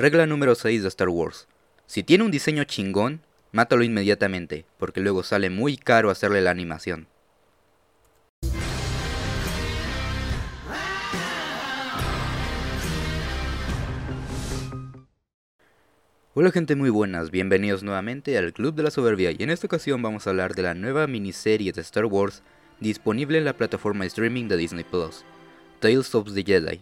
Regla número 6 de Star Wars. Si tiene un diseño chingón, mátalo inmediatamente, porque luego sale muy caro hacerle la animación. Hola gente muy buenas, bienvenidos nuevamente al Club de la Soberbia y en esta ocasión vamos a hablar de la nueva miniserie de Star Wars disponible en la plataforma streaming de Disney Plus, Tales of the Jedi.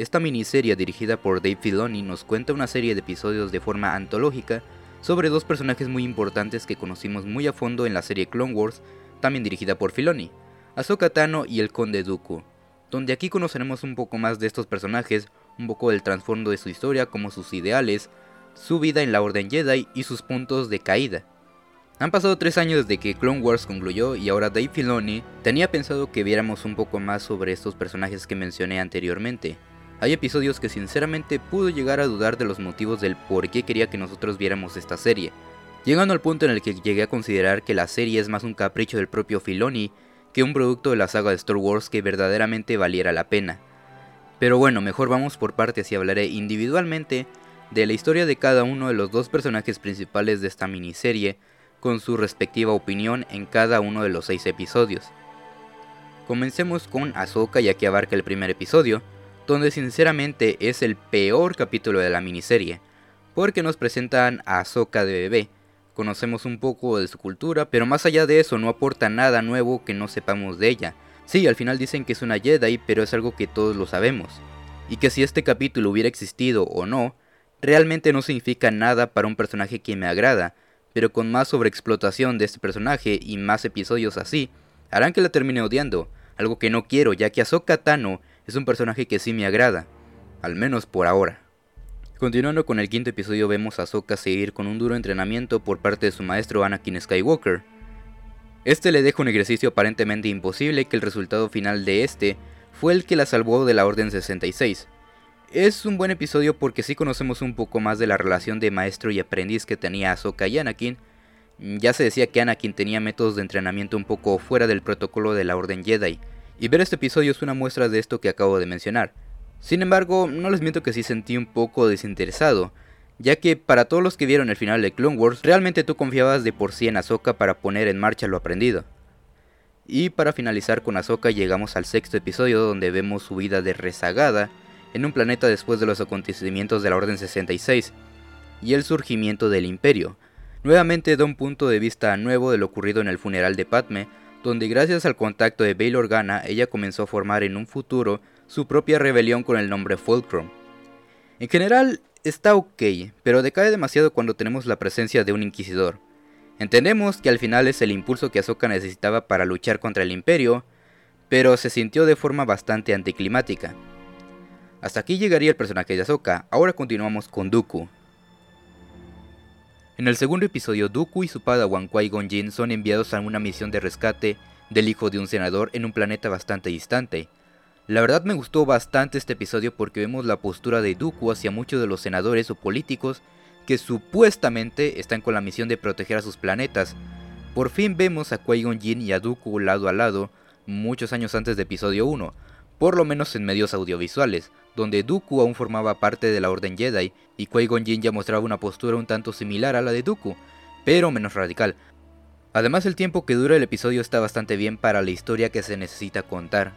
Esta miniserie dirigida por Dave Filoni nos cuenta una serie de episodios de forma antológica sobre dos personajes muy importantes que conocimos muy a fondo en la serie Clone Wars, también dirigida por Filoni, Ahsoka Tano y el Conde Dooku, donde aquí conoceremos un poco más de estos personajes, un poco del trasfondo de su historia como sus ideales, su vida en la Orden Jedi y sus puntos de caída. Han pasado tres años desde que Clone Wars concluyó y ahora Dave Filoni tenía pensado que viéramos un poco más sobre estos personajes que mencioné anteriormente, hay episodios que sinceramente pudo llegar a dudar de los motivos del por qué quería que nosotros viéramos esta serie, llegando al punto en el que llegué a considerar que la serie es más un capricho del propio Filoni que un producto de la saga de Star Wars que verdaderamente valiera la pena. Pero bueno, mejor vamos por partes y hablaré individualmente de la historia de cada uno de los dos personajes principales de esta miniserie, con su respectiva opinión en cada uno de los seis episodios. Comencemos con Ahsoka ya que abarca el primer episodio, donde sinceramente es el peor capítulo de la miniserie, porque nos presentan a Ahsoka de bebé, conocemos un poco de su cultura, pero más allá de eso no aporta nada nuevo que no sepamos de ella. Sí, al final dicen que es una Jedi, pero es algo que todos lo sabemos. Y que si este capítulo hubiera existido o no, realmente no significa nada para un personaje que me agrada, pero con más sobreexplotación de este personaje y más episodios así, harán que la termine odiando, algo que no quiero, ya que Ahsoka Tano es un personaje que sí me agrada, al menos por ahora. Continuando con el quinto episodio vemos a Ahsoka seguir con un duro entrenamiento por parte de su maestro Anakin Skywalker. Este le deja un ejercicio aparentemente imposible que el resultado final de este fue el que la salvó de la Orden 66. Es un buen episodio porque sí conocemos un poco más de la relación de maestro y aprendiz que tenía Ahsoka y Anakin. Ya se decía que Anakin tenía métodos de entrenamiento un poco fuera del protocolo de la Orden Jedi, y ver este episodio es una muestra de esto que acabo de mencionar. Sin embargo, no les miento que sí sentí un poco desinteresado, ya que para todos los que vieron el final de Clone Wars, realmente tú confiabas de por sí en Ahsoka para poner en marcha lo aprendido. Y para finalizar con Ahsoka llegamos al sexto episodio donde vemos su vida de rezagada en un planeta después de los acontecimientos de la Orden 66 y el surgimiento del Imperio. Nuevamente da un punto de vista nuevo de lo ocurrido en el funeral de Padme, donde gracias al contacto de Bail Organa ella comenzó a formar en un futuro su propia rebelión con el nombre Fulcrum. En general está ok, pero decae demasiado cuando tenemos la presencia de un inquisidor. Entendemos que al final es el impulso que Ahsoka necesitaba para luchar contra el imperio, pero se sintió de forma bastante anticlimática. Hasta aquí llegaría el personaje de Ahsoka, ahora continuamos con Dooku, en el segundo episodio, Dooku y su padawan Qui-Gon Jinn son enviados a una misión de rescate del hijo de un senador en un planeta bastante distante. La verdad me gustó bastante este episodio porque vemos la postura de Dooku hacia muchos de los senadores o políticos que supuestamente están con la misión de proteger a sus planetas. Por fin vemos a Qui-Gon y a Dooku lado a lado, muchos años antes de episodio 1, por lo menos en medios audiovisuales, donde Dooku aún formaba parte de la Orden Jedi y Qui-Gon ya mostraba una postura un tanto similar a la de Dooku, pero menos radical. Además el tiempo que dura el episodio está bastante bien para la historia que se necesita contar.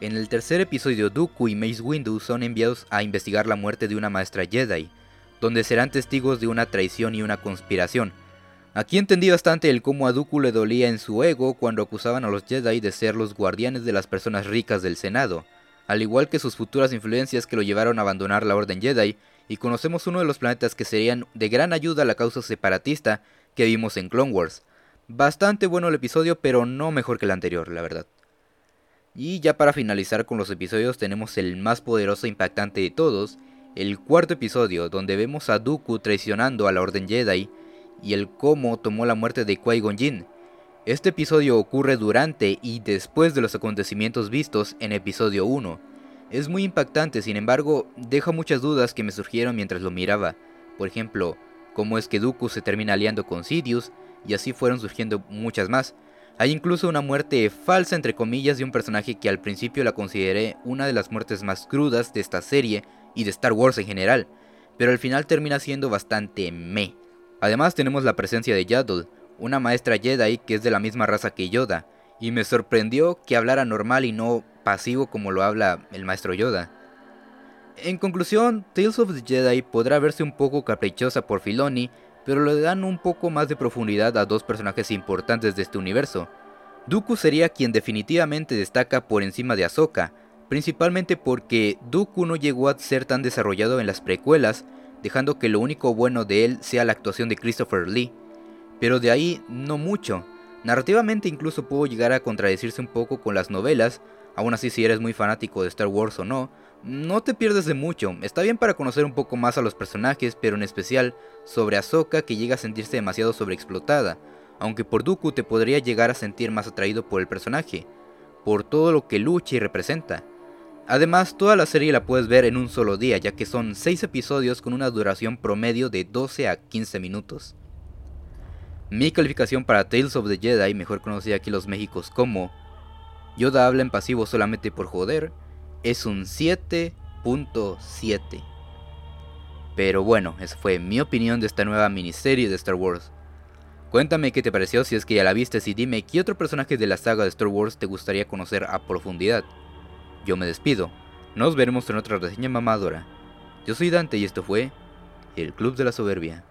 En el tercer episodio Dooku y Mace Windu son enviados a investigar la muerte de una maestra Jedi, donde serán testigos de una traición y una conspiración. Aquí entendí bastante el cómo a Dooku le dolía en su ego cuando acusaban a los Jedi de ser los guardianes de las personas ricas del Senado, al igual que sus futuras influencias que lo llevaron a abandonar la Orden Jedi, y conocemos uno de los planetas que serían de gran ayuda a la causa separatista que vimos en Clone Wars. Bastante bueno el episodio, pero no mejor que el anterior, la verdad. Y ya para finalizar con los episodios tenemos el más poderoso e impactante de todos, el cuarto episodio, donde vemos a Dooku traicionando a la Orden Jedi y el cómo tomó la muerte de Qui-Gon Jinn, este episodio ocurre durante y después de los acontecimientos vistos en episodio 1. Es muy impactante, sin embargo, deja muchas dudas que me surgieron mientras lo miraba. Por ejemplo, cómo es que Dooku se termina aliando con Sidious, y así fueron surgiendo muchas más. Hay incluso una muerte falsa entre comillas de un personaje que al principio la consideré una de las muertes más crudas de esta serie y de Star Wars en general. pero al final termina siendo bastante me. Además tenemos la presencia de Yaddle, una maestra Jedi que es de la misma raza que Yoda, y me sorprendió que hablara normal y no pasivo como lo habla el maestro Yoda. En conclusión, Tales of the Jedi podrá verse un poco caprichosa por Filoni, pero le dan un poco más de profundidad a dos personajes importantes de este universo. Dooku sería quien definitivamente destaca por encima de Ahsoka, principalmente porque Dooku no llegó a ser tan desarrollado en las precuelas, dejando que lo único bueno de él sea la actuación de Christopher Lee. Pero de ahí no mucho. Narrativamente incluso pudo llegar a contradecirse un poco con las novelas, aún así si eres muy fanático de Star Wars o no, no te pierdes de mucho, está bien para conocer un poco más a los personajes, pero en especial sobre Ahsoka que llega a sentirse demasiado sobreexplotada, aunque por Dooku te podría llegar a sentir más atraído por el personaje, por todo lo que lucha y representa. Además, toda la serie la puedes ver en un solo día, ya que son 6 episodios con una duración promedio de 12 a 15 minutos. Mi calificación para Tales of the Jedi, mejor conocida aquí los Méxicos como Yoda habla en pasivo solamente por joder, es un 7.7. Pero bueno, esa fue mi opinión de esta nueva miniserie de Star Wars. Cuéntame qué te pareció si es que ya la viste y dime qué otro personaje de la saga de Star Wars te gustaría conocer a profundidad. Yo me despido, nos veremos en otra reseña mamadora. Yo soy Dante y esto fue El Club de la Soberbia.